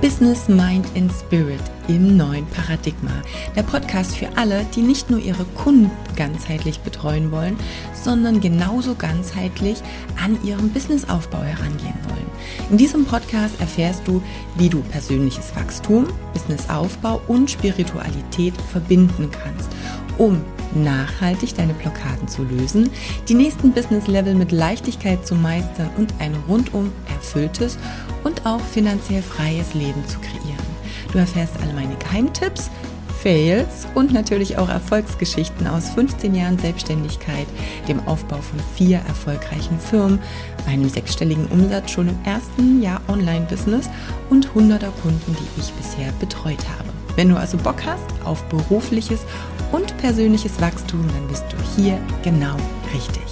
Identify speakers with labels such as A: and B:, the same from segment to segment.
A: Business, Mind and Spirit im neuen Paradigma. Der Podcast für alle, die nicht nur ihre Kunden ganzheitlich betreuen wollen, sondern genauso ganzheitlich an ihrem Businessaufbau herangehen wollen. In diesem Podcast erfährst du, wie du persönliches Wachstum, Businessaufbau und Spiritualität verbinden kannst, um nachhaltig deine Blockaden zu lösen, die nächsten Business-Level mit Leichtigkeit zu meistern und ein rundum erfülltes und auch finanziell freies Leben zu kreieren. Du erfährst alle meine Geheimtipps, Fails und natürlich auch Erfolgsgeschichten aus 15 Jahren Selbstständigkeit, dem Aufbau von vier erfolgreichen Firmen, einem sechsstelligen Umsatz schon im ersten Jahr Online-Business und hunderter Kunden, die ich bisher betreut habe. Wenn du also Bock hast auf berufliches und persönliches Wachstum, dann bist du hier genau richtig.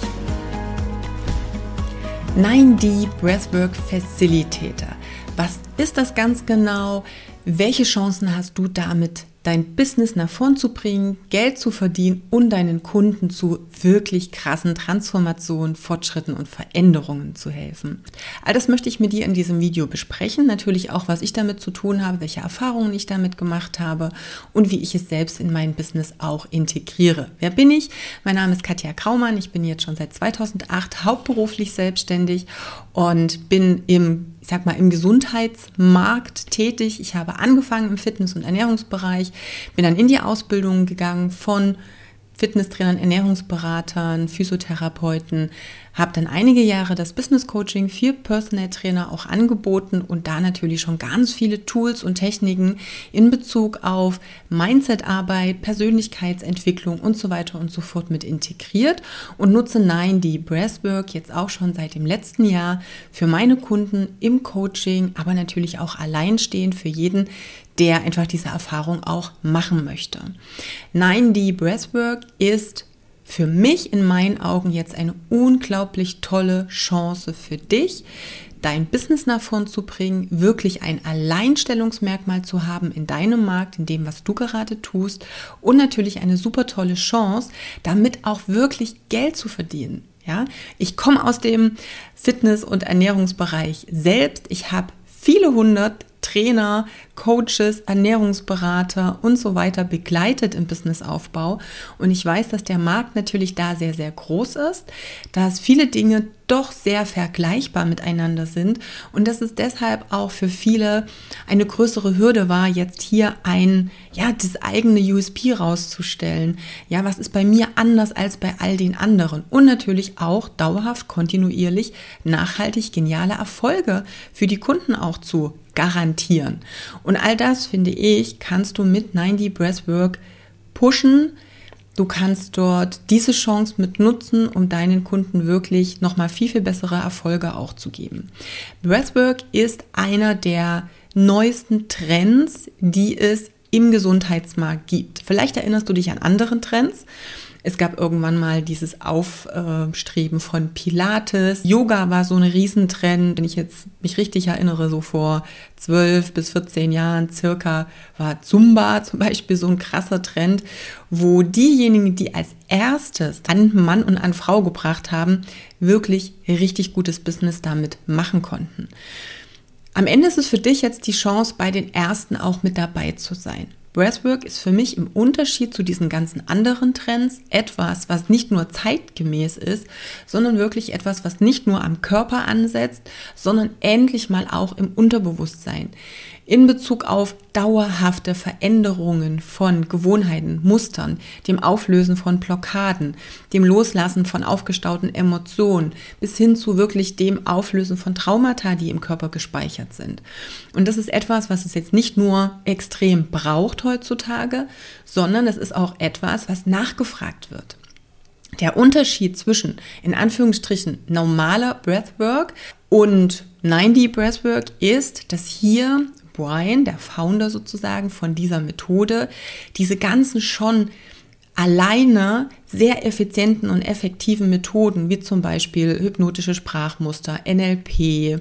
A: 9D Breathwork Facilitator. Was ist das ganz genau? Welche Chancen hast du damit dein Business nach vorn zu bringen, Geld zu verdienen und deinen Kunden zu wirklich krassen Transformationen, Fortschritten und Veränderungen zu helfen. All das möchte ich mit dir in diesem Video besprechen. Natürlich auch, was ich damit zu tun habe, welche Erfahrungen ich damit gemacht habe und wie ich es selbst in mein Business auch integriere. Wer bin ich? Mein Name ist Katja Kraumann. Ich bin jetzt schon seit 2008 hauptberuflich selbstständig und bin im ich sag mal, im Gesundheitsmarkt tätig. Ich habe angefangen im Fitness- und Ernährungsbereich, bin dann in die Ausbildung gegangen von Fitnesstrainern, Ernährungsberatern, Physiotherapeuten, habe dann einige Jahre das Business Coaching für Personal Trainer auch angeboten und da natürlich schon ganz viele Tools und Techniken in Bezug auf Mindsetarbeit, Persönlichkeitsentwicklung und so weiter und so fort mit integriert und nutze Nein die Breathwork jetzt auch schon seit dem letzten Jahr für meine Kunden im Coaching, aber natürlich auch alleinstehend für jeden, der einfach diese Erfahrung auch machen möchte. Nein, die Breathwork ist für mich in meinen Augen jetzt eine unglaublich tolle Chance für dich, dein Business nach vorn zu bringen, wirklich ein Alleinstellungsmerkmal zu haben in deinem Markt, in dem, was du gerade tust und natürlich eine super tolle Chance, damit auch wirklich Geld zu verdienen. Ja, ich komme aus dem Fitness- und Ernährungsbereich selbst. Ich habe viele hundert Trainer, Coaches, Ernährungsberater und so weiter begleitet im Businessaufbau. Und ich weiß, dass der Markt natürlich da sehr, sehr groß ist, dass viele Dinge doch sehr vergleichbar miteinander sind und dass es deshalb auch für viele eine größere Hürde war, jetzt hier ein, ja, das eigene USP rauszustellen. Ja, was ist bei mir anders als bei all den anderen? Und natürlich auch dauerhaft, kontinuierlich, nachhaltig geniale Erfolge für die Kunden auch zu garantieren. Und all das, finde ich, kannst du mit 90 Breathwork pushen. Du kannst dort diese Chance mit nutzen, um deinen Kunden wirklich nochmal viel, viel bessere Erfolge auch zu geben. Breathwork ist einer der neuesten Trends, die es im Gesundheitsmarkt gibt. Vielleicht erinnerst du dich an anderen Trends. Es gab irgendwann mal dieses Aufstreben von Pilates. Yoga war so ein Riesentrend. Wenn ich jetzt mich richtig erinnere, so vor 12 bis 14 Jahren circa war Zumba zum Beispiel so ein krasser Trend, wo diejenigen, die als erstes an Mann und an Frau gebracht haben, wirklich richtig gutes Business damit machen konnten. Am Ende ist es für dich jetzt die Chance, bei den ersten auch mit dabei zu sein. Breathwork ist für mich im Unterschied zu diesen ganzen anderen Trends etwas, was nicht nur zeitgemäß ist, sondern wirklich etwas, was nicht nur am Körper ansetzt, sondern endlich mal auch im Unterbewusstsein in Bezug auf dauerhafte Veränderungen von Gewohnheiten, Mustern, dem Auflösen von Blockaden, dem Loslassen von aufgestauten Emotionen bis hin zu wirklich dem Auflösen von Traumata, die im Körper gespeichert sind. Und das ist etwas, was es jetzt nicht nur extrem braucht heutzutage, sondern es ist auch etwas, was nachgefragt wird. Der Unterschied zwischen, in Anführungsstrichen, normaler Breathwork und 90 Breathwork ist, dass hier Brian, der Founder sozusagen von dieser Methode, diese ganzen schon alleine sehr effizienten und effektiven Methoden, wie zum Beispiel hypnotische Sprachmuster, NLP,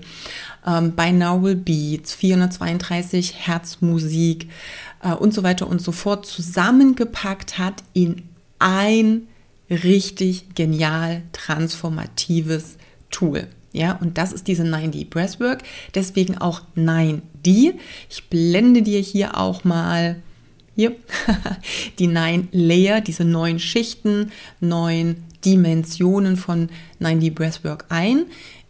A: ähm, Binaural Beats, 432 Hertz Musik äh, und so weiter und so fort zusammengepackt hat in ein richtig genial transformatives Tool. Ja, und das ist diese 9D Breathwork. Deswegen auch 9D. Ich blende dir hier auch mal hier die 9 Layer, diese neun Schichten, neun Dimensionen von 9D Breathwork ein.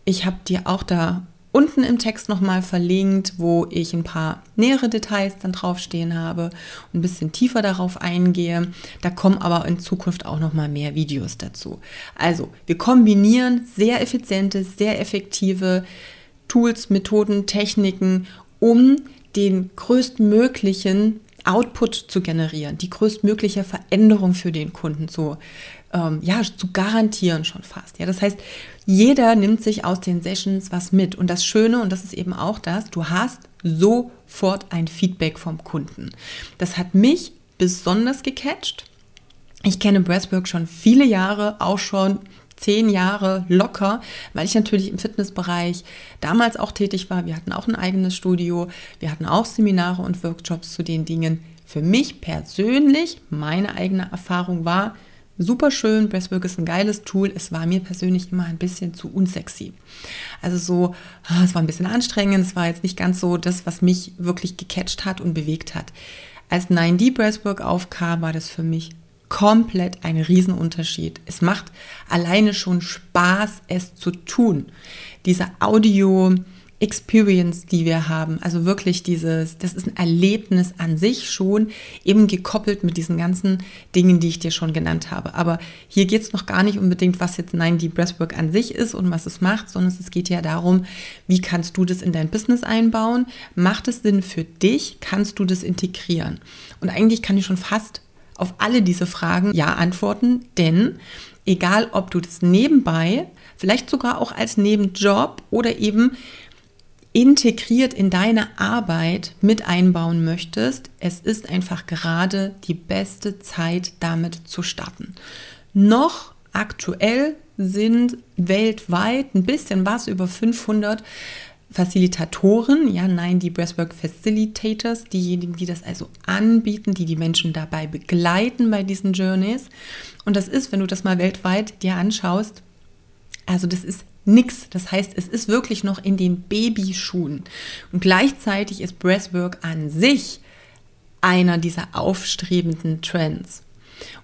A: Ich habe dir auch da unten im Text nochmal verlinkt, wo ich ein paar nähere Details dann draufstehen habe und ein bisschen tiefer darauf eingehe. Da kommen aber in Zukunft auch nochmal mehr Videos dazu. Also, wir kombinieren sehr effiziente, sehr effektive Tools, Methoden, Techniken, um den größtmöglichen Output zu generieren, die größtmögliche Veränderung für den Kunden zu ähm, ja, zu garantieren schon fast. Ja, das heißt, jeder nimmt sich aus den Sessions was mit. Und das Schöne, und das ist eben auch das, du hast sofort ein Feedback vom Kunden. Das hat mich besonders gecatcht. Ich kenne Breathwork schon viele Jahre, auch schon zehn Jahre locker, weil ich natürlich im Fitnessbereich damals auch tätig war. Wir hatten auch ein eigenes Studio, wir hatten auch Seminare und Workshops zu den Dingen. Für mich persönlich, meine eigene Erfahrung war, super schön, Breathwork ist ein geiles Tool. Es war mir persönlich immer ein bisschen zu unsexy. Also so, ah, es war ein bisschen anstrengend, es war jetzt nicht ganz so das, was mich wirklich gecatcht hat und bewegt hat. Als 9D Breathwork aufkam, war das für mich komplett ein Riesenunterschied. Es macht alleine schon Spaß, es zu tun. Dieser Audio, Experience, die wir haben. Also wirklich dieses, das ist ein Erlebnis an sich schon, eben gekoppelt mit diesen ganzen Dingen, die ich dir schon genannt habe. Aber hier geht es noch gar nicht unbedingt, was jetzt Nein, die Breathwork an sich ist und was es macht, sondern es geht ja darum, wie kannst du das in dein Business einbauen? Macht es Sinn für dich? Kannst du das integrieren? Und eigentlich kann ich schon fast auf alle diese Fragen ja antworten, denn egal ob du das nebenbei, vielleicht sogar auch als Nebenjob oder eben integriert in deine Arbeit mit einbauen möchtest, es ist einfach gerade die beste Zeit, damit zu starten. Noch aktuell sind weltweit ein bisschen was über 500 Facilitatoren, ja, nein, die Breathwork Facilitators, diejenigen, die das also anbieten, die die Menschen dabei begleiten bei diesen Journeys. Und das ist, wenn du das mal weltweit dir anschaust, also das ist nix. Das heißt, es ist wirklich noch in den Babyschuhen. Und gleichzeitig ist Breathwork an sich einer dieser aufstrebenden Trends.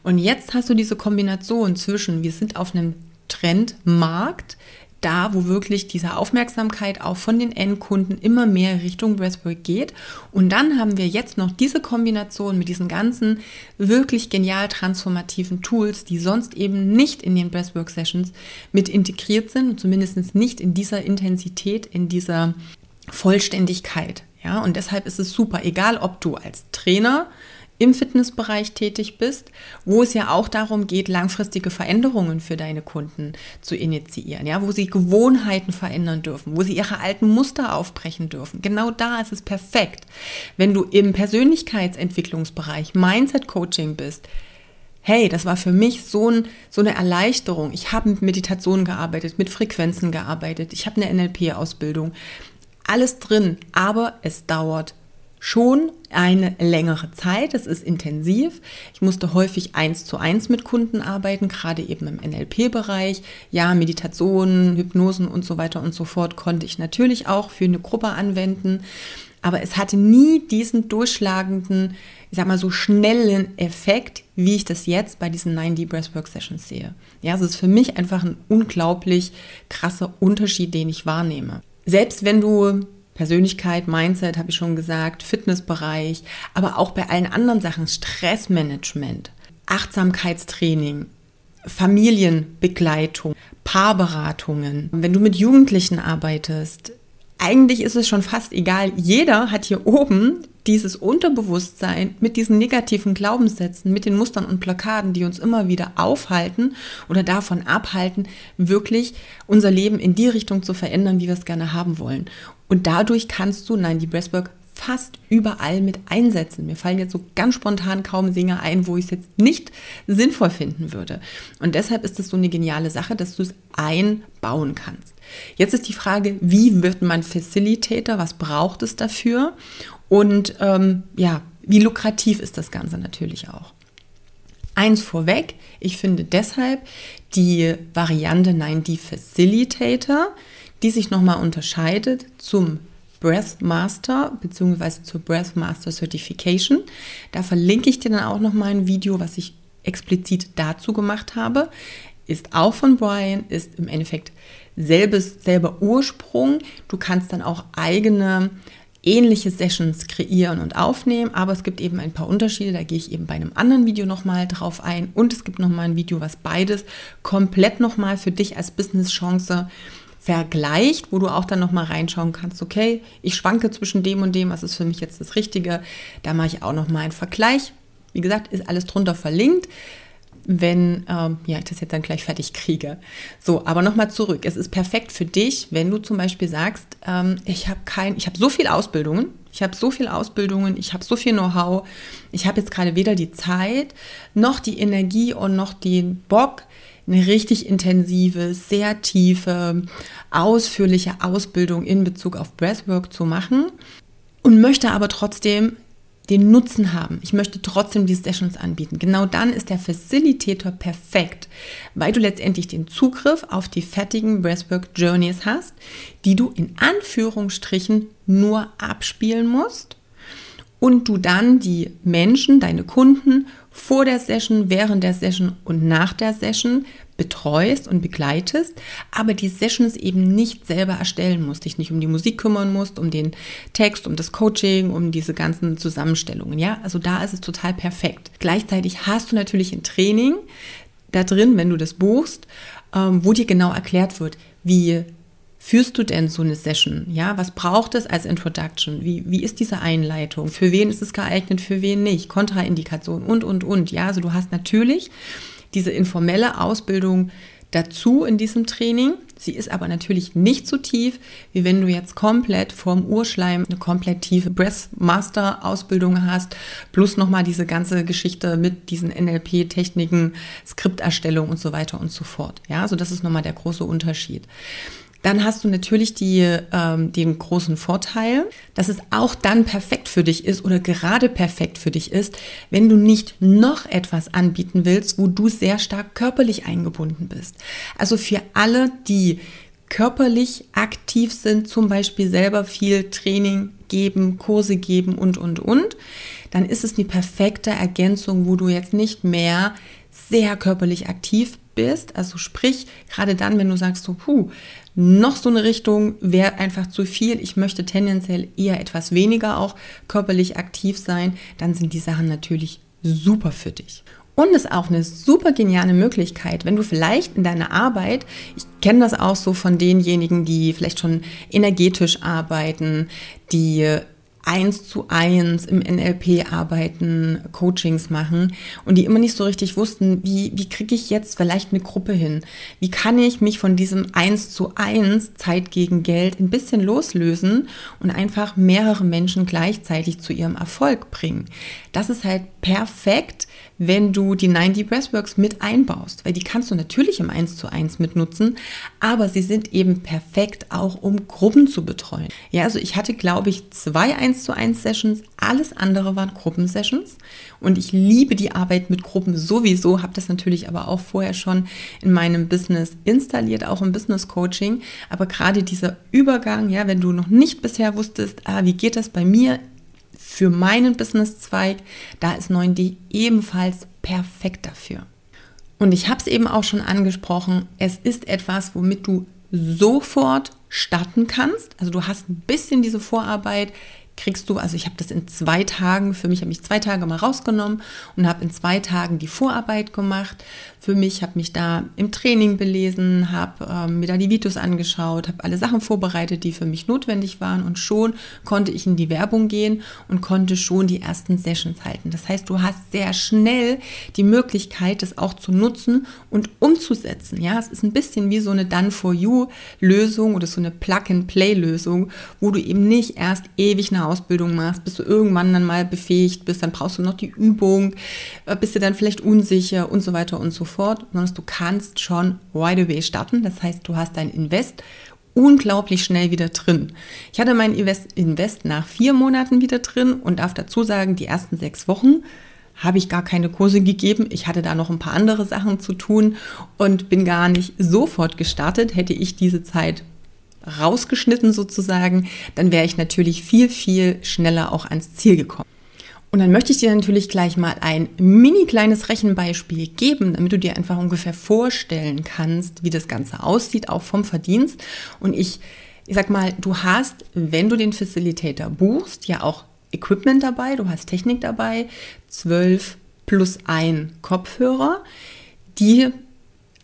A: Und jetzt hast du diese Kombination zwischen, wir sind auf einem Trendmarkt, da, wo wirklich diese Aufmerksamkeit auch von den Endkunden immer mehr Richtung Breathwork geht. Und dann haben wir jetzt noch diese Kombination mit diesen ganzen wirklich genial transformativen Tools, die sonst eben nicht in den Breathwork Sessions mit integriert sind, zumindest nicht in dieser Intensität, in dieser Vollständigkeit. Ja, und deshalb ist es super, egal ob du als Trainer im Fitnessbereich tätig bist, wo es ja auch darum geht, langfristige Veränderungen für deine Kunden zu initiieren, ja, wo sie Gewohnheiten verändern dürfen, wo sie ihre alten Muster aufbrechen dürfen. Genau da ist es perfekt. Wenn du im Persönlichkeitsentwicklungsbereich Mindset Coaching bist, hey, das war für mich so, ein, so eine Erleichterung. Ich habe mit Meditationen gearbeitet, mit Frequenzen gearbeitet, ich habe eine NLP-Ausbildung, alles drin, aber es dauert schon eine längere Zeit. Es ist intensiv. Ich musste häufig eins zu eins mit Kunden arbeiten, gerade eben im NLP-Bereich. Ja, Meditationen, Hypnosen und so weiter und so fort konnte ich natürlich auch für eine Gruppe anwenden. Aber es hatte nie diesen durchschlagenden, ich sag mal so schnellen Effekt, wie ich das jetzt bei diesen 9D Breathwork Sessions sehe. Ja, es ist für mich einfach ein unglaublich krasser Unterschied, den ich wahrnehme. Selbst wenn du Persönlichkeit, Mindset, habe ich schon gesagt, Fitnessbereich, aber auch bei allen anderen Sachen, Stressmanagement, Achtsamkeitstraining, Familienbegleitung, Paarberatungen. Wenn du mit Jugendlichen arbeitest, eigentlich ist es schon fast egal. Jeder hat hier oben dieses Unterbewusstsein mit diesen negativen Glaubenssätzen, mit den Mustern und Blockaden, die uns immer wieder aufhalten oder davon abhalten, wirklich unser Leben in die Richtung zu verändern, wie wir es gerne haben wollen. Und dadurch kannst du, nein, die Breathwork fast überall mit einsetzen. Mir fallen jetzt so ganz spontan kaum Dinge ein, wo ich es jetzt nicht sinnvoll finden würde. Und deshalb ist es so eine geniale Sache, dass du es einbauen kannst. Jetzt ist die Frage, wie wird man Facilitator? Was braucht es dafür? Und ähm, ja, wie lukrativ ist das Ganze natürlich auch? Eins vorweg, ich finde deshalb die Variante Nein, die Facilitator, die sich nochmal unterscheidet zum Breath Master bzw. zur Breath Master Certification. Da verlinke ich dir dann auch nochmal ein Video, was ich explizit dazu gemacht habe. Ist auch von Brian, ist im Endeffekt selbes, selber Ursprung. Du kannst dann auch eigene ähnliche Sessions kreieren und aufnehmen, aber es gibt eben ein paar Unterschiede, da gehe ich eben bei einem anderen Video nochmal drauf ein. Und es gibt nochmal ein Video, was beides komplett nochmal für dich als Business-Chance vergleicht, wo du auch dann nochmal reinschauen kannst, okay, ich schwanke zwischen dem und dem, was ist für mich jetzt das Richtige, da mache ich auch nochmal einen Vergleich. Wie gesagt, ist alles drunter verlinkt wenn ähm, ja, ich das jetzt dann gleich fertig kriege. So, aber nochmal zurück. Es ist perfekt für dich, wenn du zum Beispiel sagst, ähm, ich habe kein, ich habe so viel Ausbildungen, ich habe so viel Ausbildungen, ich habe so viel Know-how, ich habe jetzt gerade weder die Zeit noch die Energie und noch den Bock, eine richtig intensive, sehr tiefe, ausführliche Ausbildung in Bezug auf Breathwork zu machen und möchte aber trotzdem den Nutzen haben. Ich möchte trotzdem die Sessions anbieten. Genau dann ist der Facilitator perfekt, weil du letztendlich den Zugriff auf die fertigen Breathwork Journeys hast, die du in Anführungsstrichen nur abspielen musst und du dann die Menschen, deine Kunden vor der Session, während der Session und nach der Session betreust und begleitest, aber die Sessions eben nicht selber erstellen musst, dich nicht um die Musik kümmern musst, um den Text, um das Coaching, um diese ganzen Zusammenstellungen. Ja, also da ist es total perfekt. Gleichzeitig hast du natürlich ein Training da drin, wenn du das buchst, ähm, wo dir genau erklärt wird, wie führst du denn so eine Session? Ja, was braucht es als Introduction? Wie, wie ist diese Einleitung? Für wen ist es geeignet, für wen nicht? Kontraindikation und, und, und. Ja, also du hast natürlich diese informelle Ausbildung dazu in diesem Training. Sie ist aber natürlich nicht so tief, wie wenn du jetzt komplett vorm Urschleim eine komplett tiefe Breath Master Ausbildung hast, plus nochmal diese ganze Geschichte mit diesen NLP-Techniken, Skripterstellung und so weiter und so fort. Ja, also das ist nochmal der große Unterschied dann hast du natürlich die, ähm, den großen Vorteil, dass es auch dann perfekt für dich ist oder gerade perfekt für dich ist, wenn du nicht noch etwas anbieten willst, wo du sehr stark körperlich eingebunden bist. Also für alle, die körperlich aktiv sind, zum Beispiel selber viel Training geben, Kurse geben und, und, und, dann ist es eine perfekte Ergänzung, wo du jetzt nicht mehr sehr körperlich aktiv bist. Also sprich, gerade dann, wenn du sagst so, puh, noch so eine Richtung wäre einfach zu viel. Ich möchte tendenziell eher etwas weniger auch körperlich aktiv sein. Dann sind die Sachen natürlich super für dich. Und ist auch eine super geniale Möglichkeit, wenn du vielleicht in deiner Arbeit, ich kenne das auch so von denjenigen, die vielleicht schon energetisch arbeiten, die eins zu eins im NLP arbeiten, Coachings machen und die immer nicht so richtig wussten, wie, wie kriege ich jetzt vielleicht eine Gruppe hin? Wie kann ich mich von diesem eins zu eins Zeit gegen Geld ein bisschen loslösen und einfach mehrere Menschen gleichzeitig zu ihrem Erfolg bringen? Das ist halt perfekt, wenn du die 90 Breathworks mit einbaust, weil die kannst du natürlich im 1 zu 1 mitnutzen, aber sie sind eben perfekt auch, um Gruppen zu betreuen. Ja, also ich hatte, glaube ich, zwei 1 zu 1 Sessions, alles andere waren Gruppensessions und ich liebe die Arbeit mit Gruppen sowieso, habe das natürlich aber auch vorher schon in meinem Business installiert, auch im Business Coaching, aber gerade dieser Übergang, ja, wenn du noch nicht bisher wusstest, ah, wie geht das bei mir für meinen Businesszweig, da ist 9D ebenfalls perfekt dafür. Und ich habe es eben auch schon angesprochen, es ist etwas, womit du sofort starten kannst. Also du hast ein bisschen diese Vorarbeit kriegst du, also ich habe das in zwei Tagen, für mich habe ich zwei Tage mal rausgenommen und habe in zwei Tagen die Vorarbeit gemacht. Für mich habe mich da im Training belesen, habe ähm, mir da die Videos angeschaut, habe alle Sachen vorbereitet, die für mich notwendig waren und schon konnte ich in die Werbung gehen und konnte schon die ersten Sessions halten. Das heißt, du hast sehr schnell die Möglichkeit, das auch zu nutzen und umzusetzen. Ja, es ist ein bisschen wie so eine Done for You Lösung oder so eine Plug-and-Play Lösung, wo du eben nicht erst ewig nach Ausbildung machst, bis du irgendwann dann mal befähigt bist, dann brauchst du noch die Übung, äh, bist du dann vielleicht unsicher und so weiter und so fort, sondern du kannst schon right away starten. Das heißt, du hast dein Invest unglaublich schnell wieder drin. Ich hatte mein Invest, Invest nach vier Monaten wieder drin und darf dazu sagen, die ersten sechs Wochen habe ich gar keine Kurse gegeben. Ich hatte da noch ein paar andere Sachen zu tun und bin gar nicht sofort gestartet. Hätte ich diese Zeit rausgeschnitten sozusagen, dann wäre ich natürlich viel, viel schneller auch ans Ziel gekommen. Und dann möchte ich dir natürlich gleich mal ein mini kleines Rechenbeispiel geben, damit du dir einfach ungefähr vorstellen kannst, wie das Ganze aussieht, auch vom Verdienst. Und ich, ich sag mal, du hast, wenn du den Facilitator buchst, ja auch Equipment dabei, du hast Technik dabei, zwölf plus ein Kopfhörer, die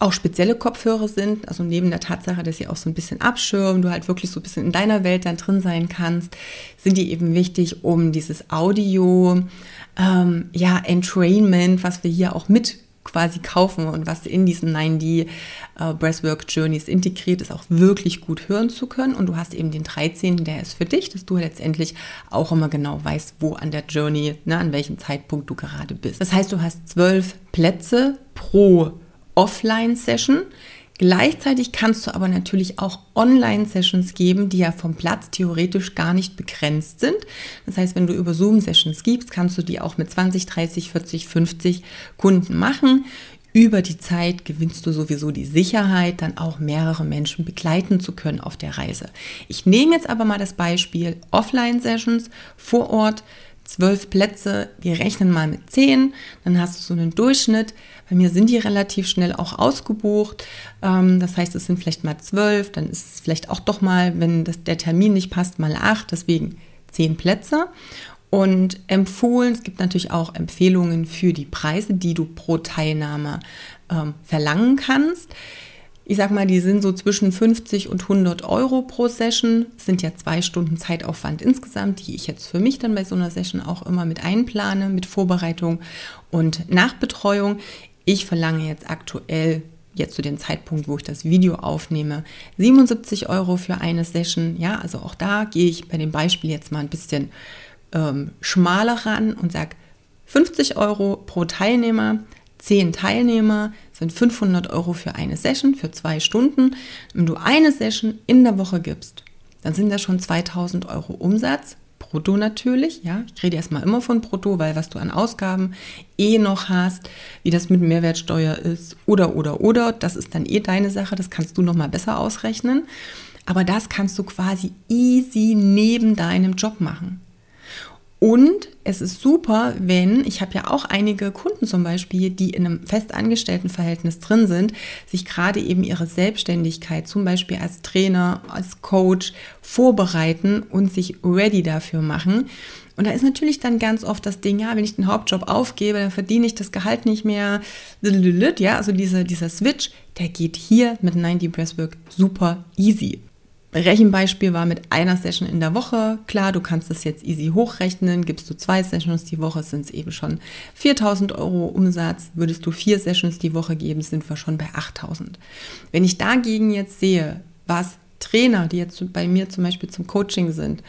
A: auch spezielle Kopfhörer sind, also neben der Tatsache, dass sie auch so ein bisschen abschirmen, du halt wirklich so ein bisschen in deiner Welt dann drin sein kannst, sind die eben wichtig, um dieses Audio, ähm, ja, Entrainment, was wir hier auch mit quasi kaufen und was in diesen 9D äh, Breathwork Journeys integriert ist, auch wirklich gut hören zu können. Und du hast eben den 13., der ist für dich, dass du letztendlich auch immer genau weißt, wo an der Journey, ne, an welchem Zeitpunkt du gerade bist. Das heißt, du hast zwölf Plätze pro Offline-Session. Gleichzeitig kannst du aber natürlich auch Online-Sessions geben, die ja vom Platz theoretisch gar nicht begrenzt sind. Das heißt, wenn du über Zoom-Sessions gibst, kannst du die auch mit 20, 30, 40, 50 Kunden machen. Über die Zeit gewinnst du sowieso die Sicherheit, dann auch mehrere Menschen begleiten zu können auf der Reise. Ich nehme jetzt aber mal das Beispiel Offline-Sessions vor Ort zwölf Plätze, wir rechnen mal mit zehn, dann hast du so einen Durchschnitt. Bei mir sind die relativ schnell auch ausgebucht. Ähm, das heißt, es sind vielleicht mal zwölf, dann ist es vielleicht auch doch mal, wenn das, der Termin nicht passt, mal acht, deswegen zehn Plätze. Und empfohlen, es gibt natürlich auch Empfehlungen für die Preise, die du pro Teilnahme ähm, verlangen kannst ich sag mal, die sind so zwischen 50 und 100 Euro pro Session. Das sind ja zwei Stunden Zeitaufwand insgesamt, die ich jetzt für mich dann bei so einer Session auch immer mit einplane, mit Vorbereitung und Nachbetreuung. Ich verlange jetzt aktuell jetzt zu dem Zeitpunkt, wo ich das Video aufnehme, 77 Euro für eine Session. Ja, also auch da gehe ich bei dem Beispiel jetzt mal ein bisschen ähm, schmaler ran und sage 50 Euro pro Teilnehmer, 10 Teilnehmer sind 500 Euro für eine Session, für zwei Stunden. Wenn du eine Session in der Woche gibst, dann sind das schon 2000 Euro Umsatz. Brutto natürlich, ja. Ich rede erstmal immer von Brutto, weil was du an Ausgaben eh noch hast, wie das mit Mehrwertsteuer ist oder, oder, oder, das ist dann eh deine Sache, das kannst du nochmal besser ausrechnen. Aber das kannst du quasi easy neben deinem Job machen. Und es ist super, wenn, ich habe ja auch einige Kunden zum Beispiel, die in einem festangestellten Verhältnis drin sind, sich gerade eben ihre Selbstständigkeit zum Beispiel als Trainer, als Coach vorbereiten und sich ready dafür machen. Und da ist natürlich dann ganz oft das Ding, ja, wenn ich den Hauptjob aufgebe, dann verdiene ich das Gehalt nicht mehr. Ja, also dieser, dieser Switch, der geht hier mit 90 Breathwork super easy. Rechenbeispiel war mit einer Session in der Woche. Klar, du kannst das jetzt easy hochrechnen. Gibst du zwei Sessions die Woche, sind es eben schon 4000 Euro Umsatz. Würdest du vier Sessions die Woche geben, sind wir schon bei 8000. Wenn ich dagegen jetzt sehe, was Trainer, die jetzt bei mir zum Beispiel zum Coaching sind,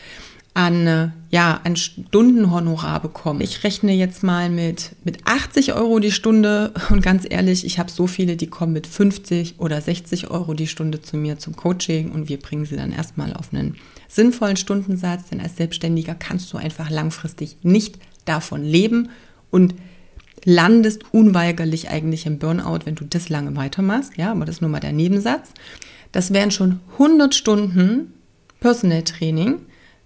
A: an, äh, ja, an Stundenhonorar bekommen. Ich rechne jetzt mal mit, mit 80 Euro die Stunde und ganz ehrlich, ich habe so viele, die kommen mit 50 oder 60 Euro die Stunde zu mir zum Coaching und wir bringen sie dann erstmal auf einen sinnvollen Stundensatz, denn als Selbstständiger kannst du einfach langfristig nicht davon leben und landest unweigerlich eigentlich im Burnout, wenn du das lange weitermachst. Ja, aber das ist nur mal der Nebensatz. Das wären schon 100 Stunden Personal Training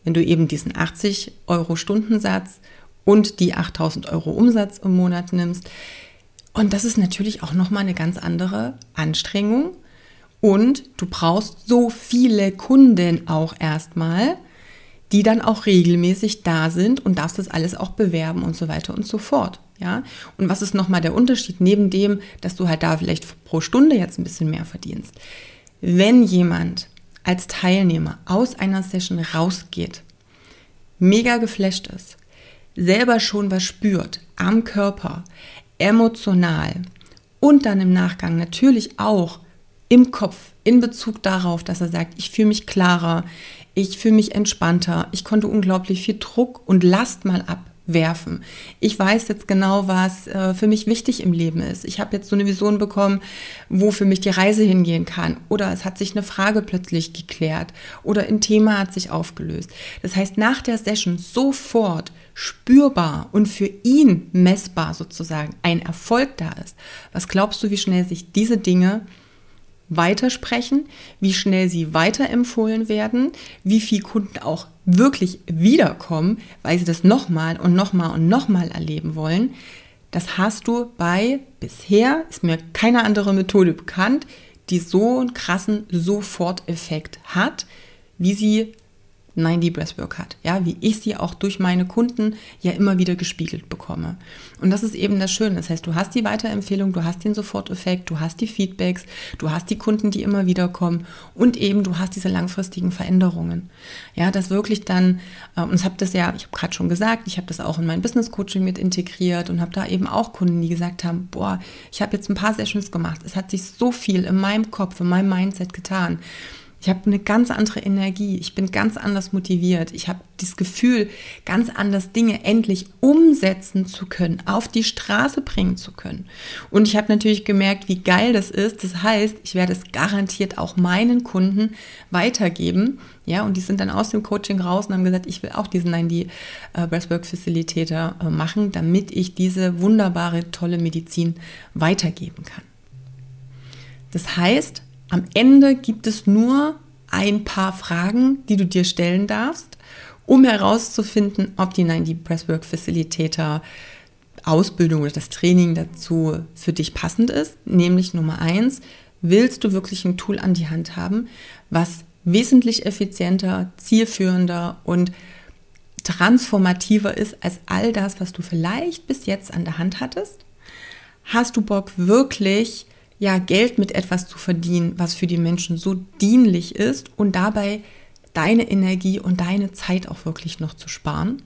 A: wenn du eben diesen 80 Euro Stundensatz und die 8000 Euro Umsatz im Monat nimmst. Und das ist natürlich auch nochmal eine ganz andere Anstrengung. Und du brauchst so viele Kunden auch erstmal, die dann auch regelmäßig da sind und darfst das alles auch bewerben und so weiter und so fort. Ja, und was ist nochmal der Unterschied neben dem, dass du halt da vielleicht pro Stunde jetzt ein bisschen mehr verdienst? Wenn jemand als Teilnehmer aus einer Session rausgeht, mega geflasht ist, selber schon was spürt am Körper, emotional und dann im Nachgang natürlich auch im Kopf in Bezug darauf, dass er sagt, ich fühle mich klarer, ich fühle mich entspannter, ich konnte unglaublich viel Druck und Last mal ab werfen. Ich weiß jetzt genau, was äh, für mich wichtig im Leben ist. Ich habe jetzt so eine Vision bekommen, wo für mich die Reise hingehen kann. Oder es hat sich eine Frage plötzlich geklärt oder ein Thema hat sich aufgelöst. Das heißt, nach der Session sofort spürbar und für ihn messbar sozusagen ein Erfolg da ist. Was glaubst du, wie schnell sich diese Dinge weitersprechen, wie schnell sie weiterempfohlen werden, wie viele Kunden auch wirklich wiederkommen, weil sie das nochmal und nochmal und nochmal erleben wollen. Das hast du bei bisher, ist mir keine andere Methode bekannt, die so einen krassen Soforteffekt hat, wie sie 90 Breathwork hat. Ja, wie ich sie auch durch meine Kunden ja immer wieder gespiegelt bekomme. Und das ist eben das Schöne. Das heißt, du hast die Weiterempfehlung, du hast den Soforteffekt, du hast die Feedbacks, du hast die Kunden, die immer wieder kommen und eben du hast diese langfristigen Veränderungen. Ja, das wirklich dann, äh, und ich habe das ja, ich habe gerade schon gesagt, ich habe das auch in mein Business Coaching mit integriert und habe da eben auch Kunden, die gesagt haben, boah, ich habe jetzt ein paar Sessions gemacht. Es hat sich so viel in meinem Kopf, in meinem Mindset getan. Ich habe eine ganz andere Energie. Ich bin ganz anders motiviert. Ich habe das Gefühl, ganz anders Dinge endlich umsetzen zu können, auf die Straße bringen zu können. Und ich habe natürlich gemerkt, wie geil das ist. Das heißt, ich werde es garantiert auch meinen Kunden weitergeben. Ja, und die sind dann aus dem Coaching raus und haben gesagt, ich will auch diesen 90 äh, Breathwork Facilitator äh, machen, damit ich diese wunderbare, tolle Medizin weitergeben kann. Das heißt, am Ende gibt es nur ein paar Fragen, die du dir stellen darfst, um herauszufinden, ob die 90 Presswork Facilitator Ausbildung oder das Training dazu für dich passend ist. Nämlich Nummer eins, willst du wirklich ein Tool an die Hand haben, was wesentlich effizienter, zielführender und transformativer ist als all das, was du vielleicht bis jetzt an der Hand hattest? Hast du Bock wirklich ja, Geld mit etwas zu verdienen, was für die Menschen so dienlich ist und dabei deine Energie und deine Zeit auch wirklich noch zu sparen?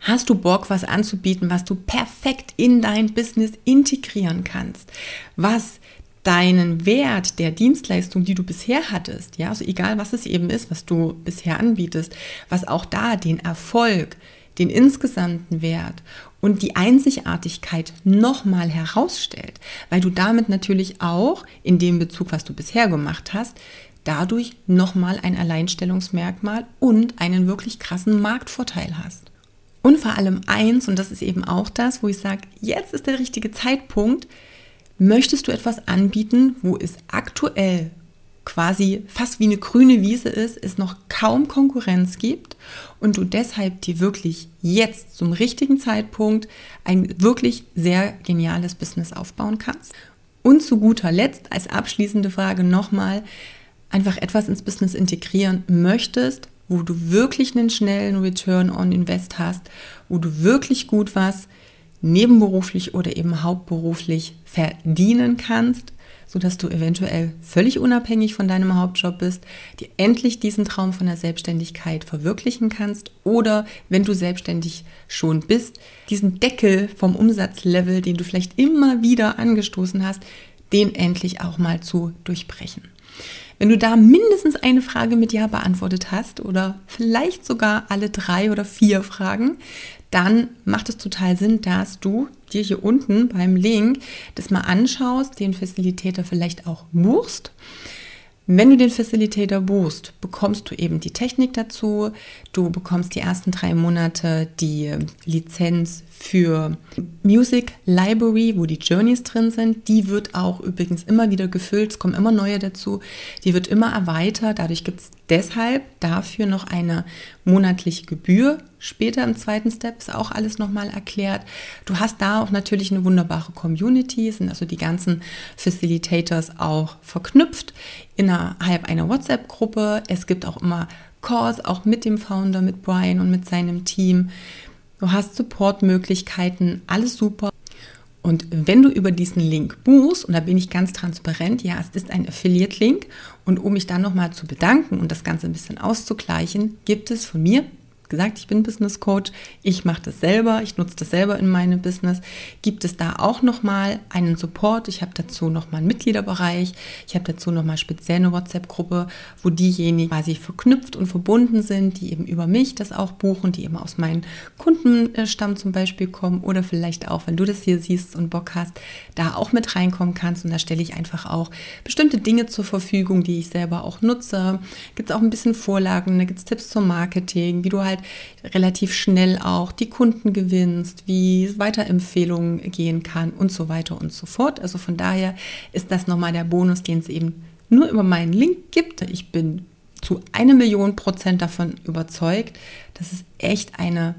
A: Hast du Bock, was anzubieten, was du perfekt in dein Business integrieren kannst, was deinen Wert der Dienstleistung, die du bisher hattest, ja, also egal was es eben ist, was du bisher anbietest, was auch da den Erfolg, den insgesamten Wert und die Einzigartigkeit nochmal herausstellt, weil du damit natürlich auch in dem Bezug, was du bisher gemacht hast, dadurch nochmal ein Alleinstellungsmerkmal und einen wirklich krassen Marktvorteil hast. Und vor allem eins, und das ist eben auch das, wo ich sage, jetzt ist der richtige Zeitpunkt, möchtest du etwas anbieten, wo es aktuell quasi fast wie eine grüne Wiese ist, es noch kaum Konkurrenz gibt und du deshalb dir wirklich jetzt zum richtigen Zeitpunkt ein wirklich sehr geniales Business aufbauen kannst. Und zu guter Letzt als abschließende Frage nochmal, einfach etwas ins Business integrieren möchtest, wo du wirklich einen schnellen Return on Invest hast, wo du wirklich gut was nebenberuflich oder eben hauptberuflich verdienen kannst sodass du eventuell völlig unabhängig von deinem Hauptjob bist, dir endlich diesen Traum von der Selbstständigkeit verwirklichen kannst oder wenn du selbstständig schon bist, diesen Deckel vom Umsatzlevel, den du vielleicht immer wieder angestoßen hast, den endlich auch mal zu durchbrechen. Wenn du da mindestens eine Frage mit Ja beantwortet hast oder vielleicht sogar alle drei oder vier Fragen, dann macht es total Sinn, dass du dir hier unten beim Link das mal anschaust, den Facilitator vielleicht auch buchst. Wenn du den Facilitator buchst, bekommst du eben die Technik dazu. Du bekommst die ersten drei Monate die Lizenz für Music Library, wo die Journeys drin sind. Die wird auch übrigens immer wieder gefüllt. Es kommen immer neue dazu. Die wird immer erweitert. Dadurch gibt es deshalb dafür noch eine monatliche Gebühr. Später im zweiten Step ist auch alles nochmal erklärt. Du hast da auch natürlich eine wunderbare Community, sind also die ganzen Facilitators auch verknüpft innerhalb einer WhatsApp-Gruppe. Es gibt auch immer Calls, auch mit dem Founder, mit Brian und mit seinem Team. Du hast Supportmöglichkeiten, alles super. Und wenn du über diesen Link buchst, und da bin ich ganz transparent, ja, es ist ein Affiliate-Link, und um mich dann nochmal zu bedanken und das Ganze ein bisschen auszugleichen, gibt es von mir gesagt, ich bin Business Coach, ich mache das selber, ich nutze das selber in meinem Business. Gibt es da auch nochmal einen Support? Ich habe dazu nochmal einen Mitgliederbereich, ich habe dazu nochmal speziell eine WhatsApp-Gruppe, wo diejenigen quasi verknüpft und verbunden sind, die eben über mich das auch buchen, die eben aus meinem Kundenstamm zum Beispiel kommen oder vielleicht auch, wenn du das hier siehst und Bock hast, da auch mit reinkommen kannst und da stelle ich einfach auch bestimmte Dinge zur Verfügung, die ich selber auch nutze. Gibt es auch ein bisschen Vorlagen, da gibt es Tipps zum Marketing, wie du halt relativ schnell auch die Kunden gewinnst, wie Weiterempfehlungen gehen kann und so weiter und so fort. Also von daher ist das nochmal der Bonus, den es eben nur über meinen Link gibt. Ich bin zu eine Million Prozent davon überzeugt, dass es echt eine,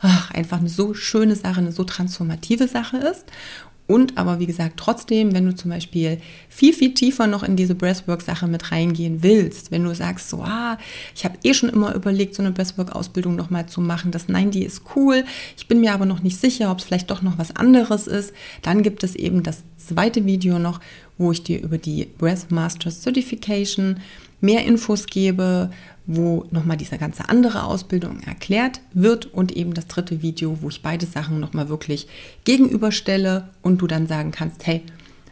A: ach, einfach eine so schöne Sache, eine so transformative Sache ist. Und aber wie gesagt, trotzdem, wenn du zum Beispiel viel, viel tiefer noch in diese Breathwork-Sache mit reingehen willst, wenn du sagst, so, ah, ich habe eh schon immer überlegt, so eine Breathwork-Ausbildung nochmal zu machen, das Nein, die ist cool, ich bin mir aber noch nicht sicher, ob es vielleicht doch noch was anderes ist, dann gibt es eben das zweite Video noch, wo ich dir über die Breath Masters Certification mehr Infos gebe, wo nochmal diese ganze andere Ausbildung erklärt wird und eben das dritte Video, wo ich beide Sachen nochmal wirklich gegenüberstelle und du dann sagen kannst, hey,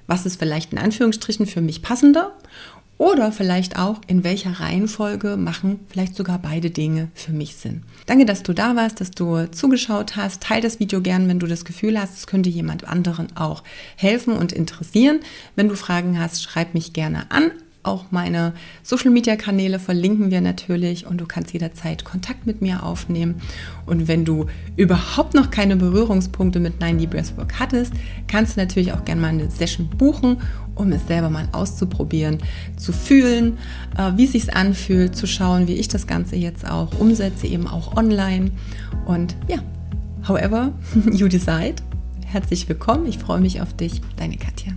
A: was ist vielleicht in Anführungsstrichen für mich passender oder vielleicht auch in welcher Reihenfolge machen vielleicht sogar beide Dinge für mich Sinn. Danke, dass du da warst, dass du zugeschaut hast. Teil das Video gern, wenn du das Gefühl hast, es könnte jemand anderen auch helfen und interessieren. Wenn du Fragen hast, schreib mich gerne an auch meine Social-Media-Kanäle verlinken wir natürlich und du kannst jederzeit Kontakt mit mir aufnehmen. Und wenn du überhaupt noch keine Berührungspunkte mit 90 Breathwork hattest, kannst du natürlich auch gerne mal eine Session buchen, um es selber mal auszuprobieren, zu fühlen, äh, wie es sich anfühlt, zu schauen, wie ich das Ganze jetzt auch umsetze, eben auch online. Und ja, however you decide. Herzlich willkommen, ich freue mich auf dich, deine Katja.